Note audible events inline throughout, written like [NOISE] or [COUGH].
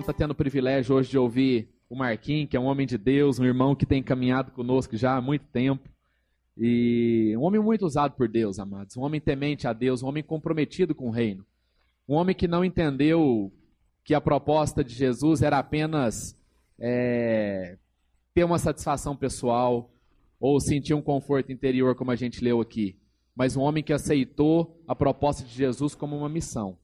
Vamos estar tendo o privilégio hoje de ouvir o Marquinhos, que é um homem de Deus, um irmão que tem caminhado conosco já há muito tempo. E um homem muito usado por Deus, amados. Um homem temente a Deus, um homem comprometido com o reino. Um homem que não entendeu que a proposta de Jesus era apenas é, ter uma satisfação pessoal ou sentir um conforto interior, como a gente leu aqui. Mas um homem que aceitou a proposta de Jesus como uma missão.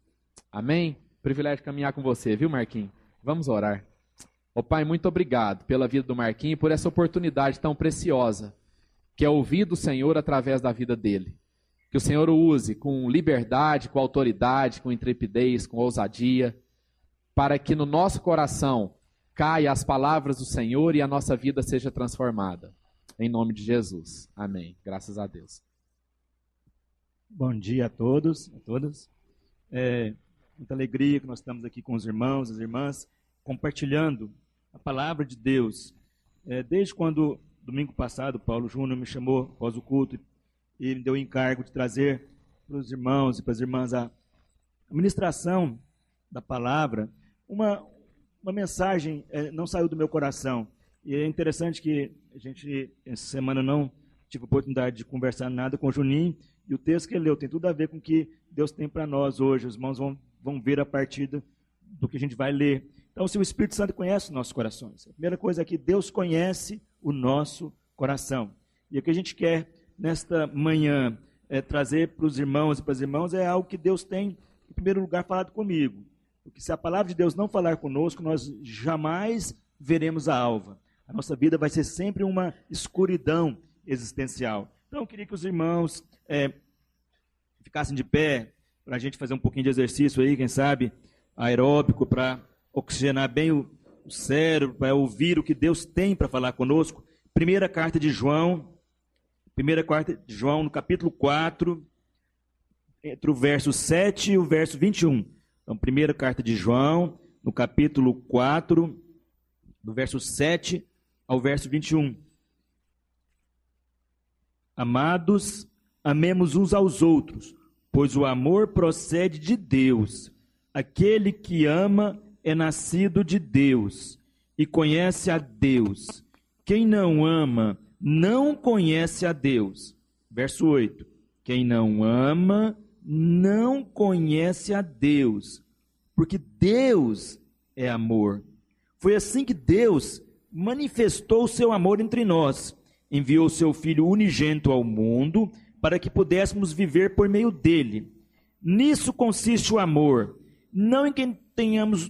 Amém? Privilégio caminhar com você, viu, Marquinhos? Vamos orar. Ô Pai, muito obrigado pela vida do Marquinhos e por essa oportunidade tão preciosa, que é ouvir do Senhor através da vida dele. Que o Senhor o use com liberdade, com autoridade, com intrepidez, com ousadia, para que no nosso coração caia as palavras do Senhor e a nossa vida seja transformada. Em nome de Jesus. Amém. Graças a Deus. Bom dia a todos, a todas. É, muita alegria que nós estamos aqui com os irmãos, as irmãs, compartilhando a palavra de Deus. É, desde quando, domingo passado, Paulo Júnior me chamou após o culto e me deu o encargo de trazer para os irmãos e para as irmãs a ministração da palavra, uma, uma mensagem é, não saiu do meu coração. E é interessante que a gente, essa semana, não tive oportunidade de conversar nada com o Juninho, e o texto que ele leu tem tudo a ver com o que Deus tem para nós hoje. Os irmãos vão, vão ver a partir do, do que a gente vai ler. Então, se o Espírito Santo conhece os nossos corações, a primeira coisa é que Deus conhece o nosso coração. E o que a gente quer nesta manhã é, trazer para os irmãos e para as irmãs é algo que Deus tem, em primeiro lugar, falado comigo. Porque se a palavra de Deus não falar conosco, nós jamais veremos a alva. A nossa vida vai ser sempre uma escuridão existencial. Então, eu queria que os irmãos é, ficassem de pé, para a gente fazer um pouquinho de exercício aí, quem sabe, aeróbico, para oxigenar bem o, cérebro, para ouvir o que Deus tem para falar conosco. Primeira carta de João, primeira carta de João, no capítulo 4, entre o verso 7 e o verso 21. Então, primeira carta de João, no capítulo 4, do verso 7 ao verso 21. Amados, amemos uns aos outros, pois o amor procede de Deus. Aquele que ama é nascido de Deus e conhece a Deus. Quem não ama não conhece a Deus. Verso 8. Quem não ama não conhece a Deus, porque Deus é amor. Foi assim que Deus manifestou o seu amor entre nós. Enviou seu Filho unigênito ao mundo para que pudéssemos viver por meio dele. Nisso consiste o amor, não em que tenhamos,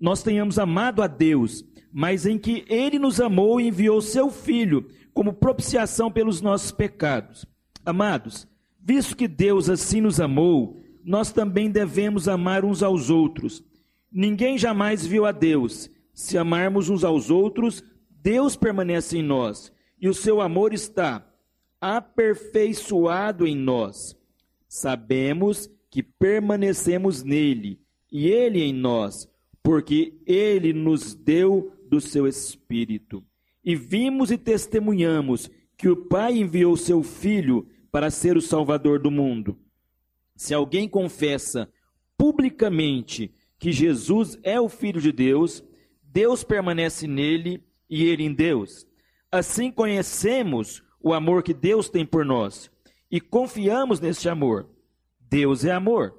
nós tenhamos amado a Deus, mas em que ele nos amou e enviou seu Filho como propiciação pelos nossos pecados. Amados, Visto que Deus assim nos amou, nós também devemos amar uns aos outros. Ninguém jamais viu a Deus. Se amarmos uns aos outros, Deus permanece em nós e o seu amor está aperfeiçoado em nós. Sabemos que permanecemos nele e ele em nós, porque ele nos deu do seu Espírito. E vimos e testemunhamos que o Pai enviou seu Filho para ser o Salvador do mundo. Se alguém confessa publicamente que Jesus é o Filho de Deus, Deus permanece nele e ele em Deus. Assim conhecemos o amor que Deus tem por nós e confiamos neste amor. Deus é amor.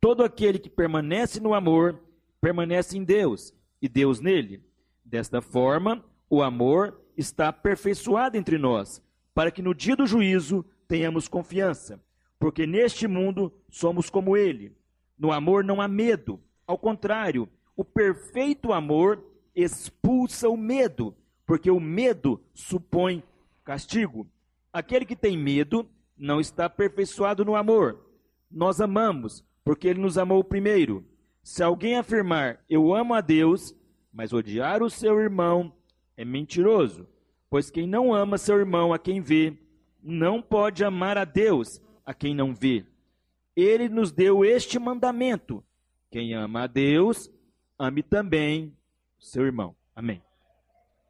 Todo aquele que permanece no amor permanece em Deus e Deus nele. Desta forma, o amor está aperfeiçoado entre nós, para que no dia do juízo tenhamos confiança, porque neste mundo somos como ele. No amor não há medo, ao contrário, o perfeito amor expulsa o medo, porque o medo supõe castigo. Aquele que tem medo não está aperfeiçoado no amor. Nós amamos, porque ele nos amou primeiro. Se alguém afirmar eu amo a Deus, mas odiar o seu irmão, é mentiroso. Pois quem não ama seu irmão a quem vê, não pode amar a Deus a quem não vê. Ele nos deu este mandamento: quem ama a Deus, ame também seu irmão. Amém.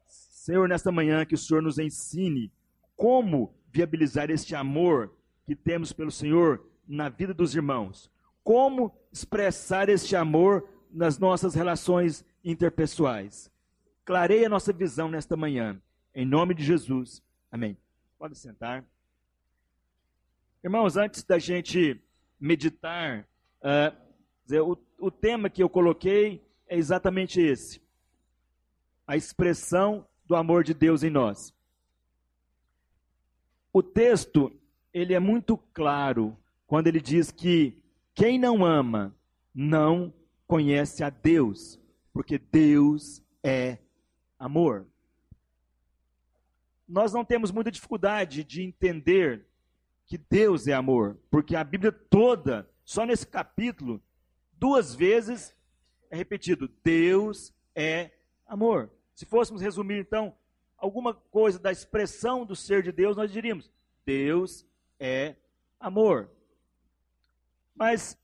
Senhor, nesta manhã que o Senhor nos ensine como viabilizar este amor que temos pelo Senhor na vida dos irmãos. Como expressar este amor nas nossas relações interpessoais. Clareia a nossa visão nesta manhã. Em nome de Jesus. Amém. Pode sentar. Irmãos, antes da gente meditar, uh, o, o tema que eu coloquei é exatamente esse: a expressão do amor de Deus em nós. O texto ele é muito claro quando ele diz que quem não ama não conhece a Deus, porque Deus é amor. Nós não temos muita dificuldade de entender que Deus é amor, porque a Bíblia toda, só nesse capítulo, duas vezes é repetido: Deus é amor. Se fôssemos resumir, então, alguma coisa da expressão do ser de Deus, nós diríamos: Deus é amor. Mas,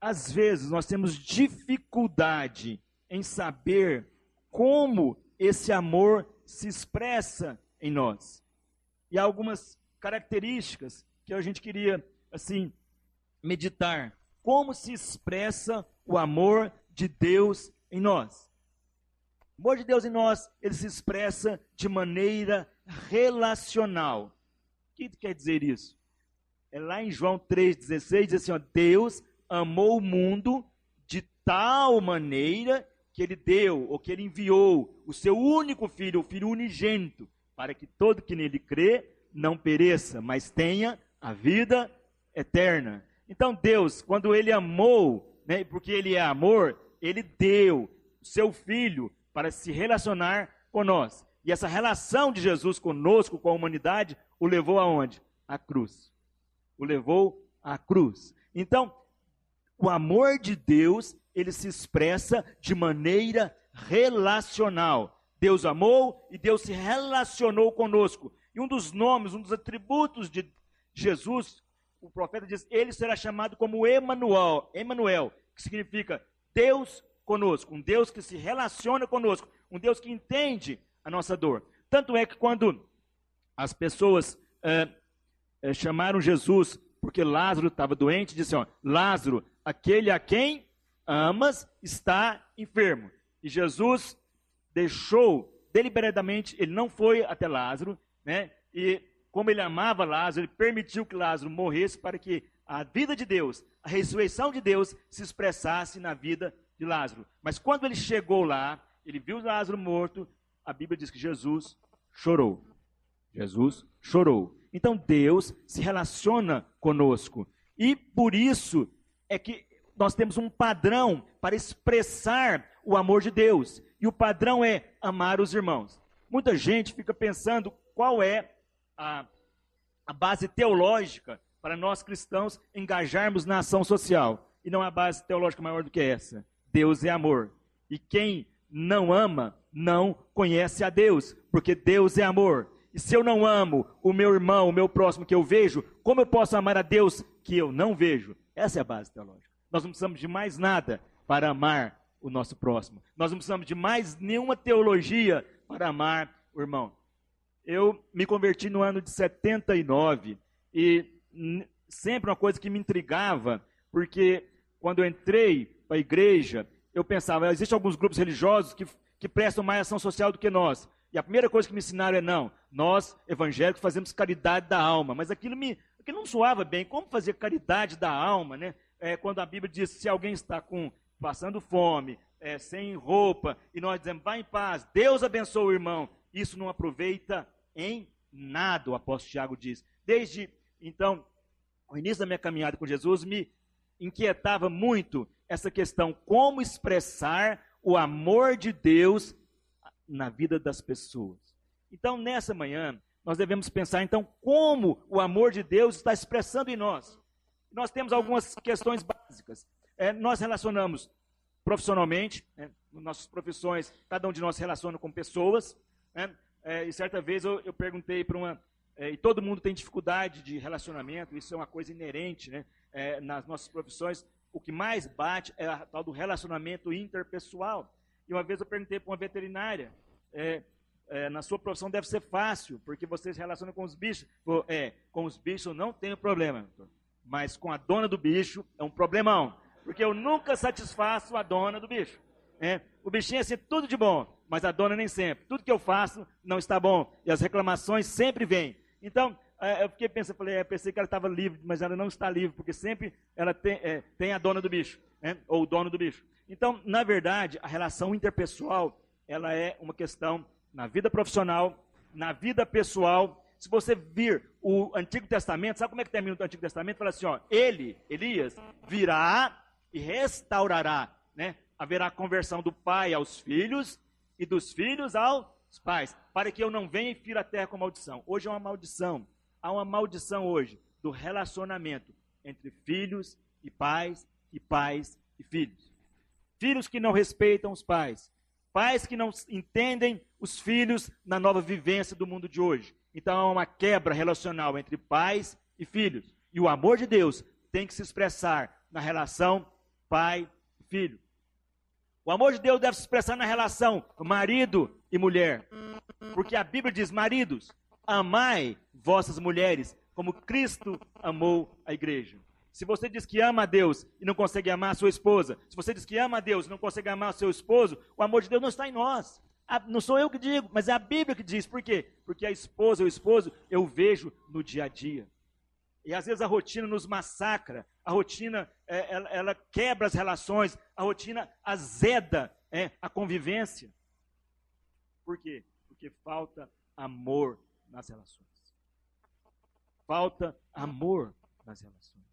às vezes, nós temos dificuldade em saber como esse amor se expressa em nós. E há algumas características que a gente queria, assim, meditar. Como se expressa o amor de Deus em nós? O amor de Deus em nós, ele se expressa de maneira relacional. O que quer dizer isso? É lá em João 3,16, diz assim: ó, Deus amou o mundo de tal maneira que ele deu, ou que ele enviou o seu único filho, o filho unigênito, para que todo que nele crê não pereça, mas tenha a vida eterna. Então Deus, quando ele amou, né, porque ele é amor, ele deu o seu filho para se relacionar com nós. E essa relação de Jesus conosco, com a humanidade, o levou aonde? À cruz. O levou à cruz. Então, o amor de Deus, ele se expressa de maneira relacional. Deus amou e Deus se relacionou conosco. E um dos nomes, um dos atributos de Jesus, o profeta diz, ele será chamado como Emanuel, Emanuel, que significa Deus conosco, um Deus que se relaciona conosco, um Deus que entende a nossa dor. Tanto é que quando as pessoas é, chamaram Jesus porque Lázaro estava doente, disseram: Lázaro, aquele a quem amas está enfermo. E Jesus deixou deliberadamente, ele não foi até Lázaro, né? E como ele amava Lázaro, ele permitiu que Lázaro morresse para que a vida de Deus, a ressurreição de Deus se expressasse na vida de Lázaro. Mas quando ele chegou lá, ele viu Lázaro morto, a Bíblia diz que Jesus chorou. Jesus chorou. Então Deus se relaciona conosco. E por isso é que nós temos um padrão para expressar o amor de Deus. E o padrão é amar os irmãos. Muita gente fica pensando qual é a, a base teológica para nós cristãos engajarmos na ação social. E não há base teológica maior do que essa. Deus é amor. E quem não ama, não conhece a Deus, porque Deus é amor. E se eu não amo o meu irmão, o meu próximo que eu vejo, como eu posso amar a Deus que eu não vejo? Essa é a base teológica. Nós não precisamos de mais nada para amar o nosso próximo. Nós não precisamos de mais nenhuma teologia para amar o irmão. Eu me converti no ano de 79 e sempre uma coisa que me intrigava, porque quando eu entrei para a igreja, eu pensava, existem alguns grupos religiosos que, que prestam mais ação social do que nós. E a primeira coisa que me ensinaram é, não, nós, evangélicos, fazemos caridade da alma. Mas aquilo, me, aquilo não soava bem. Como fazer caridade da alma, né? É, quando a Bíblia diz, se alguém está com, passando fome, é, sem roupa, e nós dizemos, vá em paz, Deus abençoe o irmão. Isso não aproveita em nada, o apóstolo Tiago diz. Desde, então, o início da minha caminhada com Jesus me inquietava muito essa questão, como expressar o amor de Deus na vida das pessoas. Então, nessa manhã, nós devemos pensar, então, como o amor de Deus está expressando em nós. Nós temos algumas questões básicas. É, nós relacionamos profissionalmente, né, nossas profissões, cada um de nós relaciona com pessoas. Né, é, e certa vez eu, eu perguntei para uma. É, e todo mundo tem dificuldade de relacionamento, isso é uma coisa inerente né, é, nas nossas profissões. O que mais bate é a tal do relacionamento interpessoal. E uma vez eu perguntei para uma veterinária, é, é, na sua profissão deve ser fácil, porque você se relaciona com os bichos. É, com os bichos não tenho problema, mas com a dona do bicho é um problemão, porque eu nunca satisfaço a dona do bicho. É, o bichinho é assim, tudo de bom, mas a dona nem sempre. Tudo que eu faço não está bom. E as reclamações sempre vêm. Então, é, eu fiquei pensando, falei, é, pensei que ela estava livre, mas ela não está livre, porque sempre ela tem, é, tem a dona do bicho, né? ou o dono do bicho. Então, na verdade, a relação interpessoal, ela é uma questão na vida profissional, na vida pessoal. Se você vir o Antigo Testamento, sabe como é que termina o Antigo Testamento? Fala assim, ó, ele, Elias, virá e restaurará, né? Haverá conversão do pai aos filhos e dos filhos aos pais, para que eu não venha e fira a terra com maldição. Hoje é uma maldição há uma maldição hoje do relacionamento entre filhos e pais, e pais e filhos. Filhos que não respeitam os pais, pais que não entendem os filhos na nova vivência do mundo de hoje. Então há uma quebra relacional entre pais e filhos. E o amor de Deus tem que se expressar na relação pai e filho. O amor de Deus deve se expressar na relação marido e mulher. Porque a Bíblia diz: maridos, amai vossas mulheres, como Cristo amou a igreja. Se você diz que ama a Deus e não consegue amar a sua esposa, se você diz que ama a Deus e não consegue amar o seu esposo, o amor de Deus não está em nós. Não sou eu que digo, mas é a Bíblia que diz. Por quê? Porque a esposa, o esposo, eu vejo no dia a dia. E às vezes a rotina nos massacra, a rotina é, ela, ela, quebra as relações, a rotina azeda é, a convivência. Por quê? Porque falta amor nas relações. Falta amor nas relações.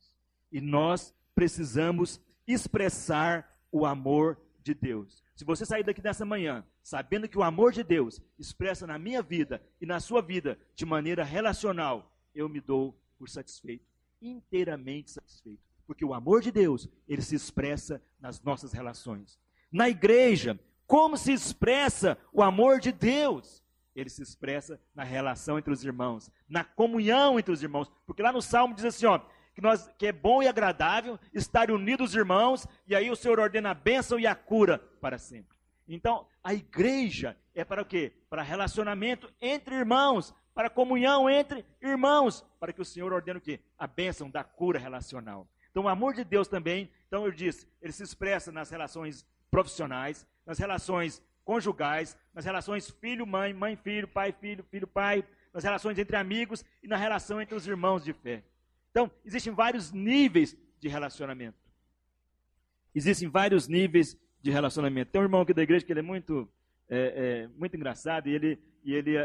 E nós precisamos expressar o amor de Deus. Se você sair daqui nessa manhã sabendo que o amor de Deus expressa na minha vida e na sua vida de maneira relacional, eu me dou por satisfeito, inteiramente satisfeito, porque o amor de Deus, ele se expressa nas nossas relações. Na igreja, como se expressa o amor de Deus? ele se expressa na relação entre os irmãos, na comunhão entre os irmãos. Porque lá no Salmo diz assim, ó, que, nós, que é bom e agradável estar unidos irmãos, e aí o Senhor ordena a bênção e a cura para sempre. Então, a igreja é para o quê? Para relacionamento entre irmãos, para comunhão entre irmãos, para que o Senhor ordene o quê? A bênção da cura relacional. Então, o amor de Deus também, então eu disse, ele se expressa nas relações profissionais, nas relações conjugais, nas relações filho-mãe, mãe-filho, pai-filho, filho-pai, nas relações entre amigos e na relação entre os irmãos de fé. Então, existem vários níveis de relacionamento. Existem vários níveis de relacionamento. Tem um irmão aqui da igreja que ele é muito, é, é, muito engraçado e ele, e ele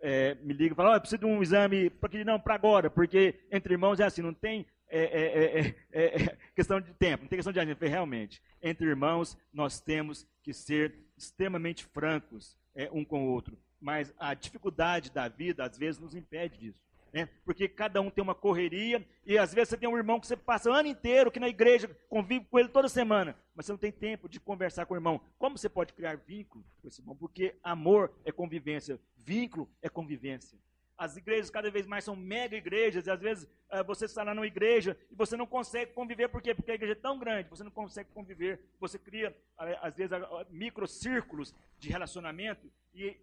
é, me liga e fala: oh, eu preciso de um exame, porque não, para agora, porque entre irmãos é assim, não tem é, é, questão de tempo, não tem questão de agenda. Realmente, entre irmãos nós temos que ser extremamente francos é, um com o outro. Mas a dificuldade da vida, às vezes, nos impede disso. Né? Porque cada um tem uma correria, e às vezes você tem um irmão que você passa o ano inteiro que na igreja, convive com ele toda semana, mas você não tem tempo de conversar com o irmão. Como você pode criar vínculo com esse irmão? Porque amor é convivência, vínculo é convivência. As igrejas cada vez mais são mega igrejas, e às vezes uh, você está lá numa igreja e você não consegue conviver, por quê? Porque a igreja é tão grande, você não consegue conviver, você cria, uh, às vezes, microcírculos de relacionamento, e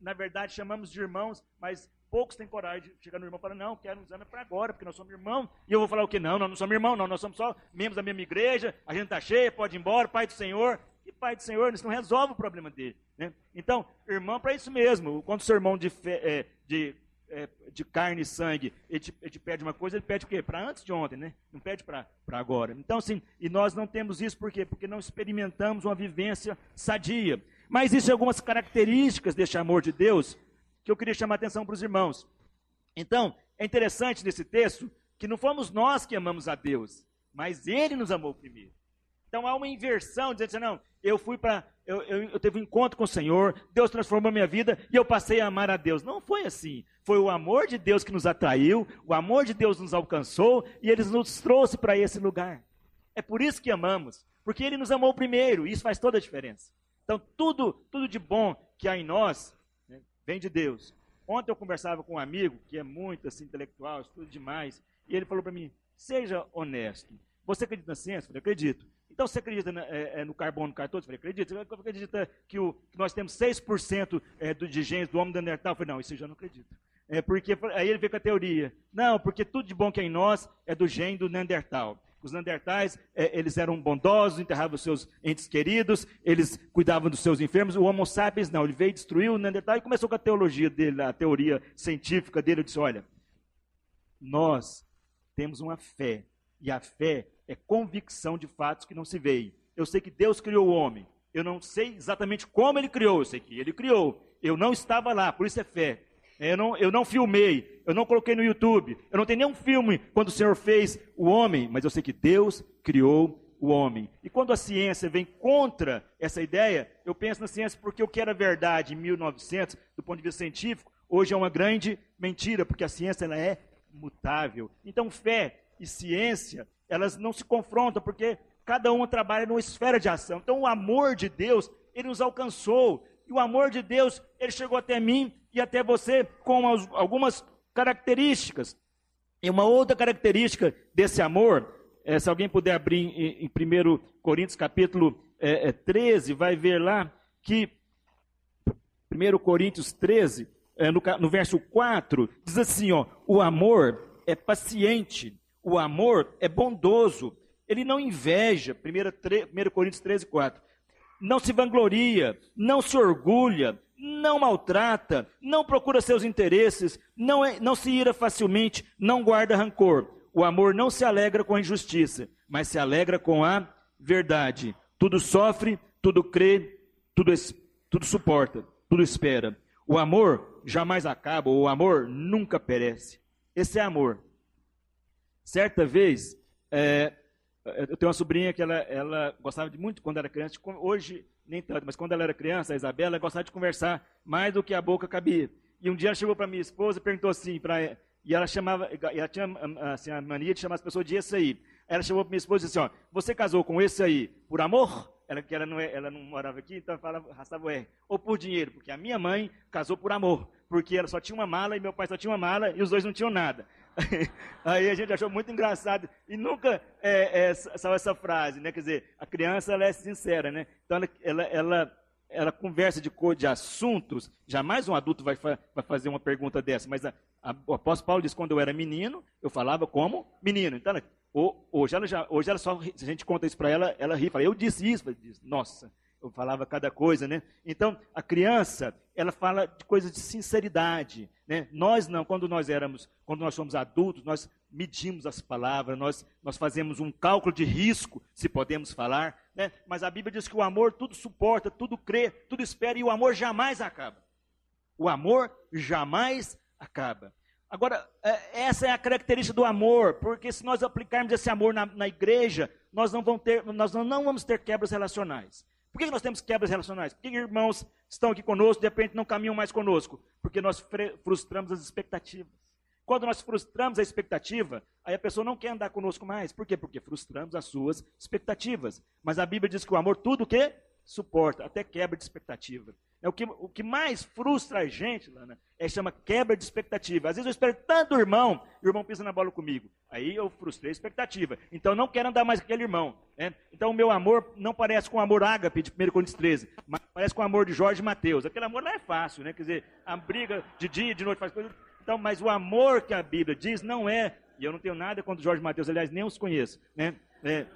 na verdade chamamos de irmãos, mas poucos têm coragem de chegar no irmão e falar, não, quero um exame para agora, porque nós somos irmãos, e eu vou falar o quê? Não, nós não somos irmãos, não, nós somos só membros da mesma igreja, a gente está cheio, pode ir embora, Pai do Senhor, e Pai do Senhor, isso não resolve o problema dele. Né? Então, irmão, para isso mesmo, quando o seu irmão de, é, de é, de carne e sangue, ele te, ele te, pede uma coisa, ele pede o quê? Para antes de ontem, né? Não pede para agora. Então, assim, e nós não temos isso por quê? Porque não experimentamos uma vivência sadia. Mas existem algumas características deste amor de Deus que eu queria chamar a atenção para os irmãos. Então, é interessante nesse texto que não fomos nós que amamos a Deus, mas Ele nos amou primeiro. Então há uma inversão, dizendo assim, não, eu fui para, eu, eu, eu, teve um encontro com o Senhor, Deus transformou minha vida e eu passei a amar a Deus. Não foi assim. Foi o amor de Deus que nos atraiu, o amor de Deus nos alcançou e Ele nos trouxe para esse lugar. É por isso que amamos, porque Ele nos amou primeiro, e isso faz toda a diferença. Então tudo, tudo de bom que há em nós vem de Deus. Ontem eu conversava com um amigo que é muito assim, intelectual, estuda demais, e ele falou para mim: seja honesto. Você acredita na ciência? Eu falei, acredito. Então você acredita é, é, no carbono 14? Eu falei, acredito. Você acredita que, o, que nós temos 6% é, do, de genes do homem do Neandertal? Eu falei, não, isso eu já não acredito. É porque, aí ele veio com a teoria. Não, porque tudo de bom que é em nós é do gene do Neandertal. Os Neandertais, é, eles eram bondosos, enterravam os seus entes queridos, eles cuidavam dos seus enfermos. O Homo sapiens não, ele veio destruir o Neandertal e começou com a teologia dele, a teoria científica dele. Ele disse: olha, nós temos uma fé, e a fé é convicção de fatos que não se veem. Eu sei que Deus criou o homem, eu não sei exatamente como ele criou, eu sei que ele criou. Eu não estava lá, por isso é fé. Eu não, eu não filmei, eu não coloquei no YouTube, eu não tenho nenhum filme quando o Senhor fez o homem, mas eu sei que Deus criou o homem. E quando a ciência vem contra essa ideia, eu penso na ciência porque o que era verdade em 1900, do ponto de vista científico, hoje é uma grande mentira, porque a ciência ela é mutável. Então, fé e ciência, elas não se confrontam, porque cada uma trabalha numa esfera de ação. Então, o amor de Deus, ele nos alcançou. E o amor de Deus, ele chegou até mim e até você com algumas características. E uma outra característica desse amor, é, se alguém puder abrir em, em 1 Coríntios capítulo é, é, 13, vai ver lá que 1 Coríntios 13, é, no, no verso 4, diz assim: ó, o amor é paciente, o amor é bondoso, ele não inveja, 1, 1 Coríntios 13, 4. Não se vangloria, não se orgulha, não maltrata, não procura seus interesses, não, é, não se ira facilmente, não guarda rancor. O amor não se alegra com a injustiça, mas se alegra com a verdade. Tudo sofre, tudo crê, tudo, tudo suporta, tudo espera. O amor jamais acaba, o amor nunca perece. Esse é amor. Certa vez, é, eu tenho uma sobrinha que ela, ela gostava de muito quando era criança, hoje nem tanto, mas quando ela era criança, a Isabela, ela gostava de conversar mais do que a boca cabia. E um dia ela chegou para minha esposa e perguntou assim, pra, e ela chamava, ela tinha assim, a mania de chamar as pessoas de esse aí. Ela chamou para minha esposa e disse assim, ó, você casou com esse aí por amor? Ela, que ela não, é, ela não morava aqui, então falava, arrastava o R. Ou por dinheiro, porque a minha mãe casou por amor, porque ela só tinha uma mala e meu pai só tinha uma mala e os dois não tinham nada. [LAUGHS] Aí a gente achou muito engraçado e nunca é, é, saiu essa frase, né? Quer dizer, a criança ela é sincera, né? Então ela, ela, ela, ela conversa de cor de assuntos. Jamais um adulto vai, fa vai fazer uma pergunta dessa. Mas a, a, o apóstolo Paulo diz quando eu era menino, eu falava como menino. Então, ela, hoje ela já, hoje ela só, se a gente conta isso para ela, ela ri, fala, eu disse isso, ela diz, nossa eu falava cada coisa, né? Então, a criança, ela fala de coisas de sinceridade, né? Nós não, quando nós éramos, quando nós somos adultos, nós medimos as palavras, nós, nós fazemos um cálculo de risco, se podemos falar, né? Mas a Bíblia diz que o amor tudo suporta, tudo crê, tudo espera, e o amor jamais acaba. O amor jamais acaba. Agora, é, essa é a característica do amor, porque se nós aplicarmos esse amor na, na igreja, nós não, vamos ter, nós não vamos ter quebras relacionais. Por que nós temos quebras relacionais? Por que irmãos estão aqui conosco de repente não caminham mais conosco? Porque nós frustramos as expectativas. Quando nós frustramos a expectativa, aí a pessoa não quer andar conosco mais. Por quê? Porque frustramos as suas expectativas. Mas a Bíblia diz que o amor tudo o quê? Suporta, até quebra de expectativa. É o que, o que mais frustra a gente, Lana, é chama quebra de expectativa. Às vezes eu espero tanto o irmão, o irmão pisa na bola comigo. Aí eu frustrei a expectativa. Então não quero andar mais com aquele irmão. Né? Então o meu amor não parece com o amor ágape de 1 Coríntios 13, mas parece com o amor de Jorge e Mateus. Aquele amor não é fácil, né? Quer dizer, a briga de dia e de noite faz coisa. Então, mas o amor que a Bíblia diz não é, e eu não tenho nada contra Jorge e Mateus, aliás, nem os conheço. Né? É,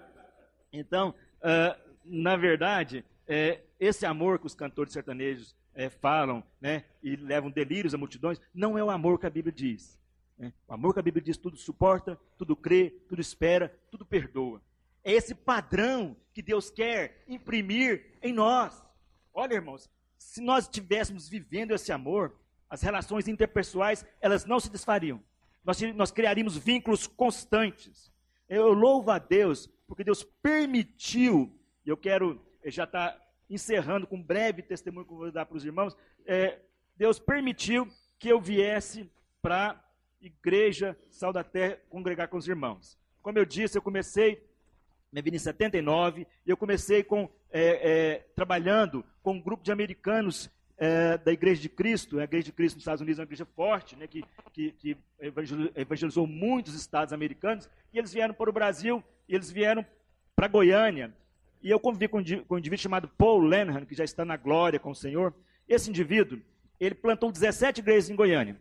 então, uh, na verdade, é, esse amor que os cantores sertanejos é, falam né, e levam delírios a multidões, não é o amor que a Bíblia diz. Né? O amor que a Bíblia diz tudo suporta, tudo crê, tudo espera, tudo perdoa. É esse padrão que Deus quer imprimir em nós. Olha, irmãos, se nós estivéssemos vivendo esse amor, as relações interpessoais, elas não se desfariam. Nós, nós criaríamos vínculos constantes. Eu louvo a Deus, porque Deus permitiu, e eu quero já estar tá encerrando com um breve testemunho que eu vou dar para os irmãos, é, Deus permitiu que eu viesse para igreja Sal da Terra congregar com os irmãos. Como eu disse, eu comecei minha vida em 79, e eu comecei com, é, é, trabalhando com um grupo de americanos é, da Igreja de Cristo. A Igreja de Cristo nos Estados Unidos é uma igreja forte, né, que, que, que evangelizou muitos estados americanos, e eles vieram para o Brasil, e eles vieram para Goiânia, e eu convivi com um indivíduo chamado Paul Lenham, que já está na glória com o Senhor. Esse indivíduo, ele plantou 17 igrejas em Goiânia.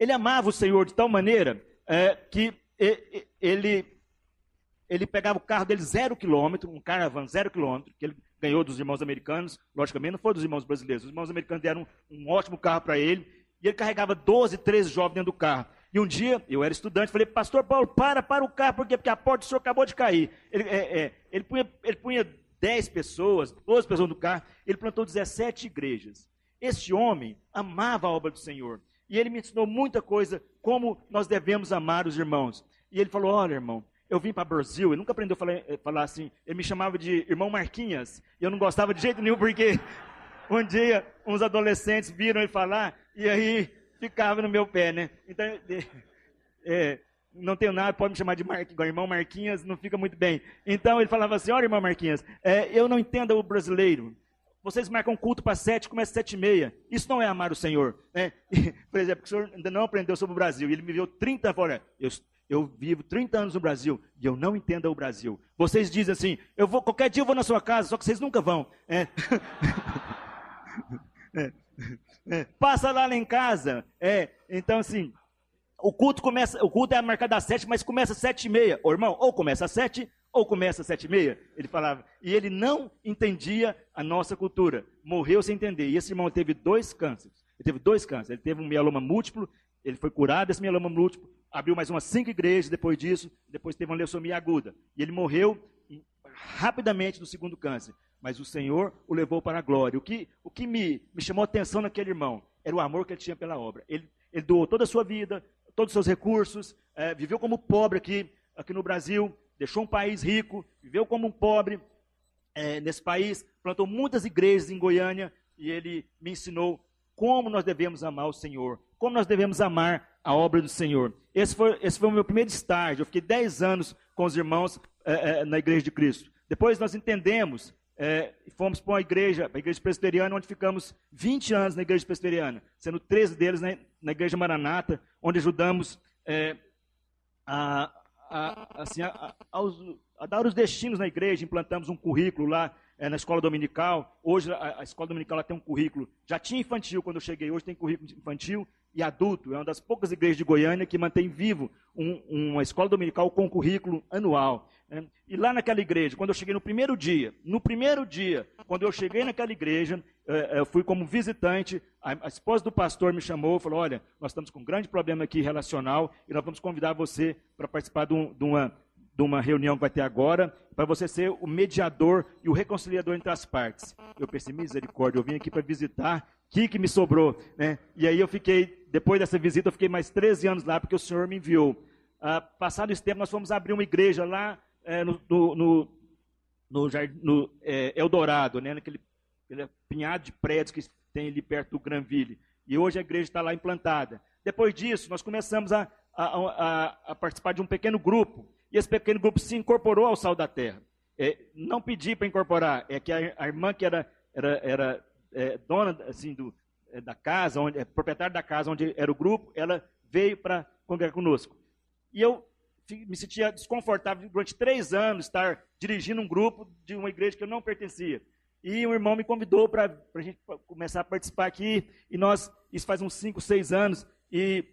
Ele amava o Senhor de tal maneira é, que ele, ele pegava o carro dele zero quilômetro, um caravan zero quilômetro, que ele ganhou dos irmãos americanos, logicamente não foi dos irmãos brasileiros, os irmãos americanos deram um, ótimo carro para ele, e ele carregava 12, 13 jovens dentro do carro. E um dia, eu era estudante, falei, pastor Paulo, para, para o carro, por quê? Porque a porta do senhor acabou de cair. Ele, é, é, ele, punha, ele punha 10 pessoas, 12 pessoas no carro, ele plantou 17 igrejas. Este homem amava a obra do Senhor. E ele me ensinou muita coisa, como nós devemos amar os irmãos. E ele falou, olha irmão, eu vim para o Brasil, ele nunca aprendeu a falar, eh, falar, assim, ele me chamava de irmão Marquinhas, e eu não gostava de jeito nenhum, porque [LAUGHS] um dia uns adolescentes viram ele falar, e aí ficava no meu pé, né? Então, é, [LAUGHS] não tenho nada, pode me chamar de Mar... irmão Marquinhas, não fica muito bem. Então ele falava assim: olha, irmão Marquinhas, é, eu não entendo o brasileiro. Vocês marcam culto para sete, começa sete e meia. Isso não é amar o Senhor. Né? [LAUGHS] por exemplo, o senhor ainda não aprendeu sobre o Brasil. E ele me viveu 30 fora. Eu, eu vivo 30 anos no Brasil e eu não entendo o Brasil. Vocês dizem assim: eu vou, qualquer dia eu vou na sua casa, só que vocês nunca vão. É. [LAUGHS] é. É. Passa lá, lá em casa. É. Então, assim, o culto começa, o culto é marcado às sete, mas começa às sete e meia. Ô, irmão, ou começa às sete, ou começa às sete e meia. Ele falava. E ele não entendia a nossa cultura. Morreu sem entender. E esse irmão teve dois cânceres. Ele teve dois cânceres. Ele teve um mieloma múltiplo. Ele foi curado desse mieloma múltiplo. Abriu mais umas cinco igrejas depois disso. Depois teve uma leucemia aguda. E ele morreu rapidamente do segundo câncer. Mas o Senhor o levou para a glória. O que, o que me, me chamou a atenção naquele irmão era o amor que ele tinha pela obra. Ele, ele doou toda a sua vida, todos os seus recursos, é, viveu como pobre aqui, aqui no Brasil, deixou um país rico, viveu como um pobre é, nesse país, plantou muitas igrejas em Goiânia e ele me ensinou como nós devemos amar o Senhor, como nós devemos amar a obra do Senhor. Esse foi, esse foi o meu primeiro estágio. Eu fiquei 10 anos com os irmãos é, é, na Igreja de Cristo. Depois nós entendemos é, fomos para uma igreja, a igreja presbiteriana, onde ficamos 20 anos na igreja presbiteriana, sendo 13 deles na, na igreja Maranata, onde ajudamos é, a, a, assim, a, aos, a, dar os destinos na igreja, implantamos um currículo lá é, na escola dominical. Hoje a, a escola dominical tem um currículo, já tinha infantil quando eu cheguei, hoje tem currículo infantil e adulto. É uma das poucas igrejas de Goiânia que mantém vivo um, uma escola dominical com currículo anual. Né? E lá naquela igreja, quando eu cheguei no primeiro dia, no primeiro dia, quando eu cheguei naquela igreja, eu fui como visitante, a esposa do pastor me chamou e falou: Olha, nós estamos com um grande problema aqui relacional e nós vamos convidar você para participar de, um, de, uma, de uma reunião que vai ter agora, para você ser o mediador e o reconciliador entre as partes. Eu pensei, misericórdia, eu vim aqui para visitar, o que, que me sobrou? Né? E aí eu fiquei, depois dessa visita, eu fiquei mais 13 anos lá, porque o Senhor me enviou. Ah, passado esse tempo, nós fomos abrir uma igreja lá é, no, no, no, no, é, Eldorado, né, naquele pinhado de prédios que tem ali perto do Granville. E hoje a igreja está lá implantada. Depois disso, nós começamos a, a, a, a, participar de um pequeno grupo. E esse pequeno grupo se incorporou ao Sal da Terra. É, não pedi para incorporar, é que a, irmã que era, era, era é, dona assim, do, é, da casa, onde, é, proprietária da casa onde era o grupo, ela veio para congregar conosco. E eu me sentia desconfortável durante três anos estar dirigindo um grupo de uma igreja que eu não pertencia. E um irmão me convidou para a gente começar a participar aqui, e nós, isso faz uns cinco, seis anos, e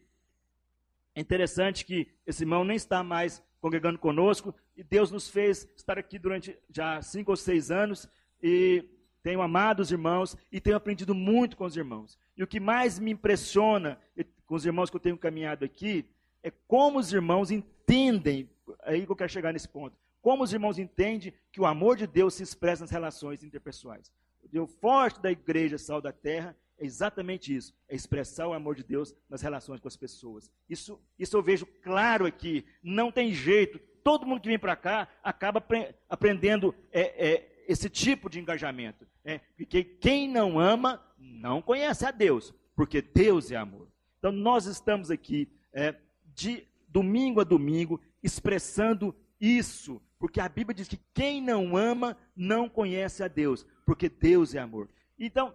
é interessante que esse irmão nem está mais congregando conosco, e Deus nos fez estar aqui durante já cinco ou seis anos, e tenho amado os irmãos, e tenho aprendido muito com os irmãos. E o que mais me impressiona com os irmãos que eu tenho caminhado aqui, é como os irmãos entendem, aí que eu quero chegar nesse ponto, como os irmãos entendem que o amor de Deus se expressa nas relações interpessoais. O forte da igreja Sal da Terra é exatamente isso, é expressar o amor de Deus nas relações com as pessoas. Isso, isso eu vejo claro aqui, não tem jeito, todo mundo que vem para cá acaba aprendendo é, é, esse tipo de engajamento. É, porque quem não ama não conhece a Deus, porque Deus é amor. Então nós estamos aqui é, de domingo a domingo, expressando isso, porque a Bíblia diz que quem não ama não conhece a Deus, porque Deus é amor. Então,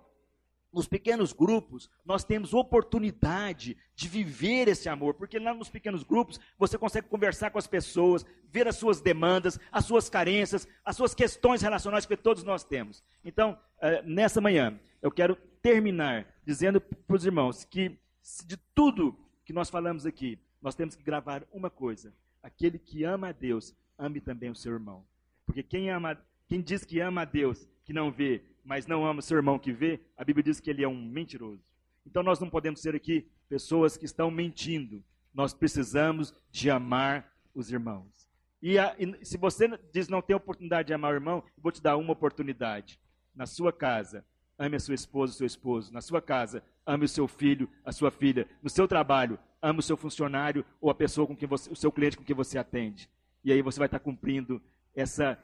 nos pequenos grupos, nós temos oportunidade de viver esse amor, porque lá nos pequenos grupos você consegue conversar com as pessoas, ver as suas demandas, as suas carências, as suas questões relacionais que todos nós temos. Então, eh, nessa manhã, eu quero terminar dizendo para os irmãos que de tudo que nós falamos aqui, nós temos que gravar uma coisa: aquele que ama a Deus, ame também o seu irmão. Porque quem ama, quem diz que ama a Deus, que não vê, mas não ama o seu irmão que vê, a Bíblia diz que ele é um mentiroso. Então nós não podemos ser aqui pessoas que estão mentindo. Nós precisamos de amar os irmãos. E, a, e se você diz não tem oportunidade de amar o irmão, eu vou te dar uma oportunidade. Na sua casa, ame a sua esposa, o seu esposo. Na sua casa, ame o seu filho, a sua filha. No seu trabalho, ame o seu funcionário ou a pessoa com quem você, o seu cliente com quem você atende. E aí você vai estar cumprindo essa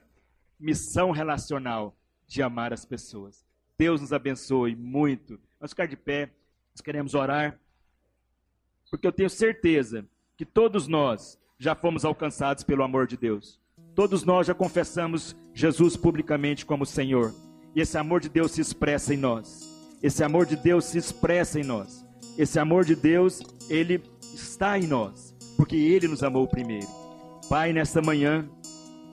missão relacional de amar as pessoas. Deus nos abençoe muito. Vamos ficar de pé. Nós queremos orar. Porque eu tenho certeza que todos nós já fomos alcançados pelo amor de Deus. Todos nós já confessamos Jesus publicamente como Senhor. E esse amor de Deus se expressa em nós. Esse amor de Deus se expressa em nós. Esse amor de Deus, ele está em nós, porque ele nos amou primeiro. Pai, nesta manhã,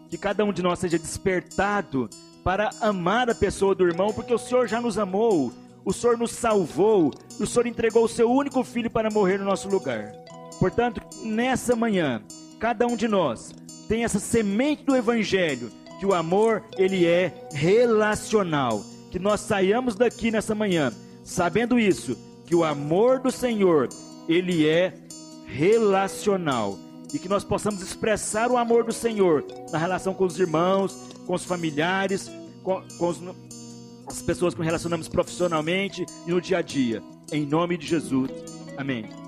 que cada um de nós seja despertado para amar a pessoa do irmão, porque o Senhor já nos amou, o Senhor nos salvou, o Senhor entregou o seu único filho para morrer no nosso lugar. Portanto, nessa manhã, cada um de nós tem essa semente do evangelho, que o amor ele é relacional. Que nós saiamos daqui nessa manhã sabendo isso, que o amor do Senhor ele é relacional e que nós possamos expressar o amor do Senhor na relação com os irmãos, com os familiares, com, com os, as pessoas que relacionamos profissionalmente e no dia a dia. Em nome de Jesus. Amém.